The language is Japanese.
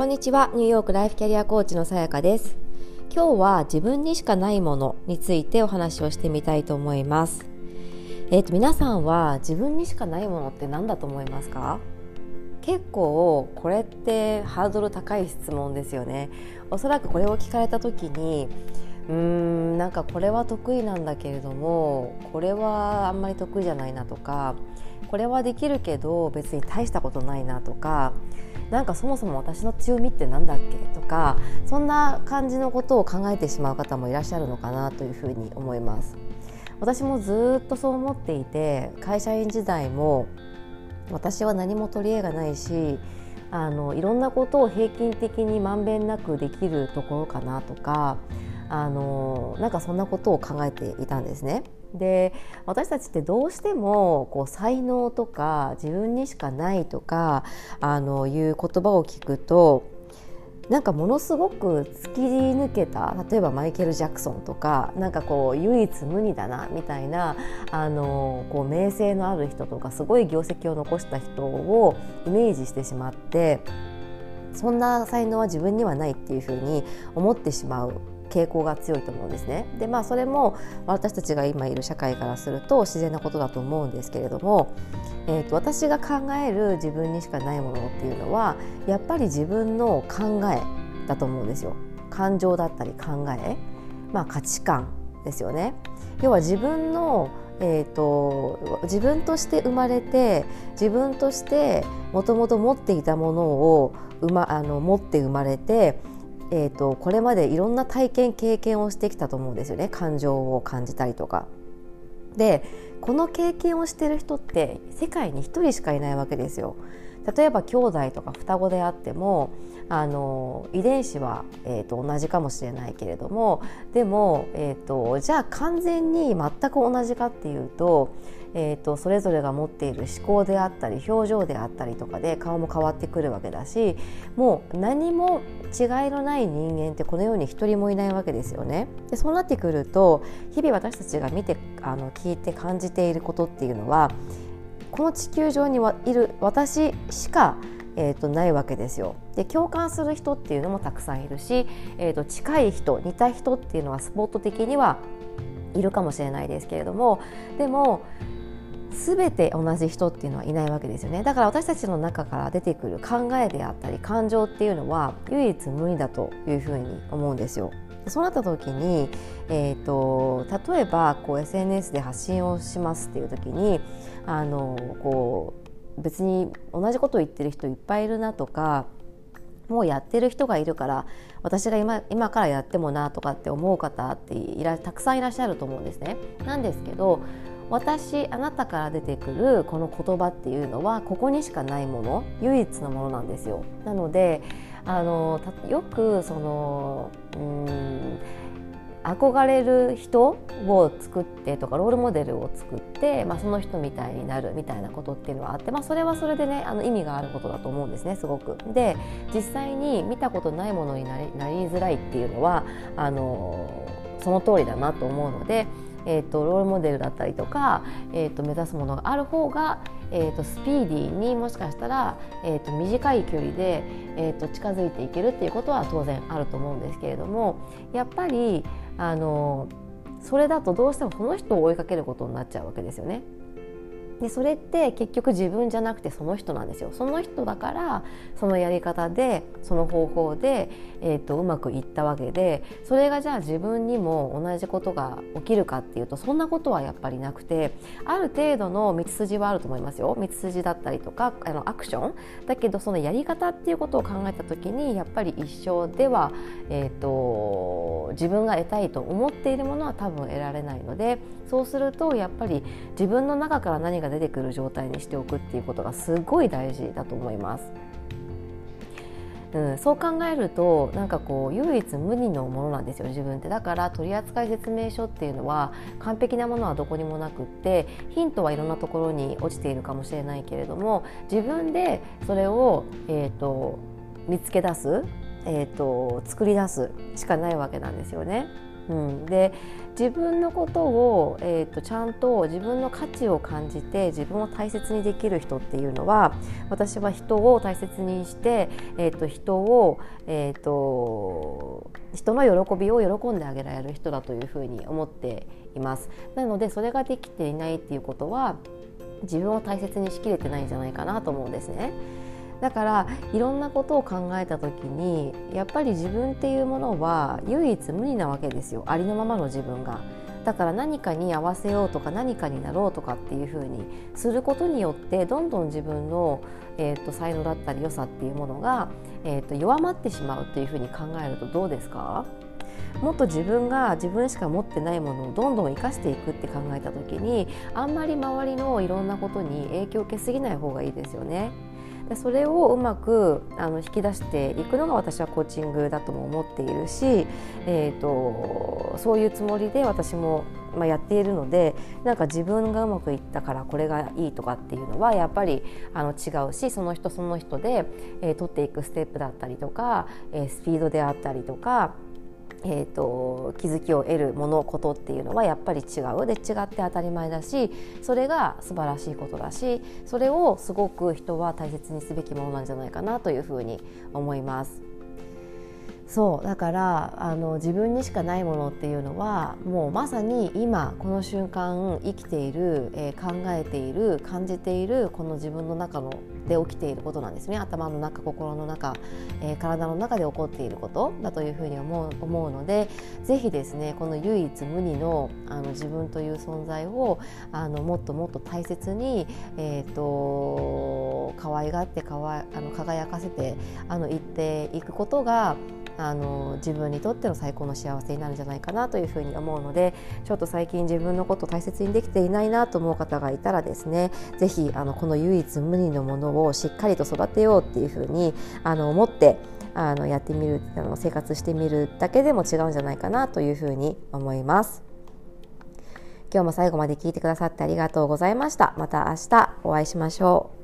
こんにちは。ニューヨークライフキャリアコーチのさやかです。今日は自分にしかないものについてお話をしてみたいと思います。えっ、ー、と皆さんは自分にしかないものって何だと思いますか？結構これってハードル高い質問ですよね。おそらくこれを聞かれた時にうーんなんかこれは得意なんだけれどもこれはあんまり得意じゃないなとかこれはできるけど別に大したことないなとかなんかそもそも私の強みって何だっけとかそんな感じのことを考えてしまう方もいらっしゃるのかなというふうに思います。私もずっとそう思っていて会社員時代も私は何も取り柄がないしあのいろんなことを平均的にまんべんなくできるところかなとかあのなんかそんなことを考えていたんですね。で私たちってどうしてもこう才能とか自分にしかないとかあのいう言葉を聞くとなんかものすごく突き抜けた例えばマイケル・ジャクソンとかなんかこう唯一無二だなみたいなあのこう名声のある人とかすごい業績を残した人をイメージしてしまってそんな才能は自分にはないっていうふうに思ってしまう傾向が強いと思うんですね。でまあそれも私たちが今いる社会からすると自然なことだと思うんですけれども、えーと、私が考える自分にしかないものっていうのはやっぱり自分の考えだと思うんですよ。感情だったり考え、まあ、価値観ですよね。要は自分のえーと、自分として生まれて自分としてもともと持っていたものを、ま、あの持って生まれてえーと、これまでいろんな体験経験をしてきたと思うんですよね感情を感じたりとか。でこの経験をしてる人って世界に1人しかいないわけですよ。例えば兄弟とか双子であってもあの遺伝子は、えーと、同じかもしれないけれどもでも、えーとじゃあ完全に全く同じかっていうとえーと、それぞれが持っている思考であったり表情であったりとかで顔も変わってくるわけだしもう何も違いのない人間ってこの世に一人もいないわけですよね。でそうなってくると日々私たちが見てあの聞いて感じていることっていうのはこの地球上にいる私しかえーと、ないわけですよ。で共感する人っていうのもたくさんいるし、えーと近い人似た人っていうのはスポット的にはいるかもしれないですけれどもでも全て同じ人っていうのはいないわけですよねだから私たちの中から出てくる考えであったり感情っていうのは唯一無二だというふうに思うんですよ。そうなった時に、えーと、例えばこう SNS で発信をしますっていう時にあのこう別に同じことを言ってる人いっぱいいるなとかもうやってる人がいるから私が今今からやってもなとかって思う方っていらたくさんいらっしゃると思うんですね。なんですけど私あなたから出てくるこの言葉っていうのはここにしかないもの唯一のものなんですよ。なのであのよくそのうん憧れる人を作ってとかロールモデルを作って、まあ、その人みたいになるみたいなことっていうのはあって、まあ、それはそれでねあの意味があることだと思うんですねすごく。で実際に見たことないものになりなりづらいっていうのはあのその通りだなと思うのでえーと、ロールモデルだったりとか、えーと、目指すものがある方が、えーと、スピーディーにもしかしたら、えー、と短い距離で、えー、と近づいていけるっていうことは当然あると思うんですけれどもやっぱりあのそれだとどうしてもこの人を追いかけることになっちゃうわけですよね。でそれって結局自分じゃなくてその人なんですよ。その人だからそのやり方でその方法で、えーと、うまくいったわけでそれがじゃあ自分にも同じことが起きるかっていうとそんなことはやっぱりなくてある程度の道筋はあると思いますよ。道筋だったりとかあのアクション。だけどそのやり方っていうことを考えた時にやっぱり一生では、えーと自分が得たいと思っているものは多分得られないのでそうするとやっぱり自分の中から何が出てくる状態にしておくっていうことがすごい大事だと思います。うん、そう考えるとなんかこう唯一無二のものなんですよ自分ってだから取扱説明書っていうのは完璧なものはどこにもなくってヒントはいろんなところに落ちているかもしれないけれども自分でそれを、えーと、見つけ出す、えーと作り出すしかないわけなんですよね。うん、で自分のことを、えーと、ちゃんと自分の価値を感じて自分を大切にできる人っていうのは私は人を大切にして、えーと、人を、えーと、人の喜びを喜んであげられる人だというふうに思っています。なのでそれができていないっていうことは自分を大切にしきれてないんじゃないかなと思うんですね。だからいろんなことを考えた時にやっぱり自分っていうものは唯一無二なわけですよありのままの自分が。だから何かに合わせようとか何かになろうとかっていうふうにすることによってどんどん自分の、えーと、才能だったり良さっていうものが、えーと弱まってしまうっていうふうに考えるとどうですか？もっと自分が自分しか持ってないものをどんどん生かしていくって考えた時にあんまり周りのいろんなことに影響を受けすぎない方がいいですよね。でそれをうまくあの引き出していくのが私はコーチングだとも思っているし、えーと、そういうつもりで私も、まあ、やっているのでなんか自分がうまくいったからこれがいいとかっていうのはやっぱりあの違うしその人その人で、えー、取っていくステップだったりとか、えー、スピードであったりとかえーと、気づきを得るものことっていうのはやっぱり違うで違って当たり前だしそれが素晴らしいことだしそれをすごく人は大切にすべきものなんじゃないかなというふうに思います。そうだからあの自分にしかないものっていうのはもうまさに今この瞬間生きている、えー、考えている感じているこの自分の中ので起きていることなんですね。頭の中心の中、えー、体の中で起こっていることだというふうに思う思うのでぜひですねこの唯一無二のあの自分という存在をあのもっともっと大切に、えーと、可愛がってかわあの輝かせてあの言っていくことがあの自分にとっての最高の幸せになるんじゃないかなというふうに思うのでちょっと最近自分のことを大切にできていないなと思う方がいたらですね是非あのこの唯一無二のものをしっかりと育てようっていうふうにあの思ってあのやってみるあの生活してみるだけでも違うんじゃないかなというふうに思います。今日も最後まで聞いてくださってありがとうございました。また明日お会いしましょう。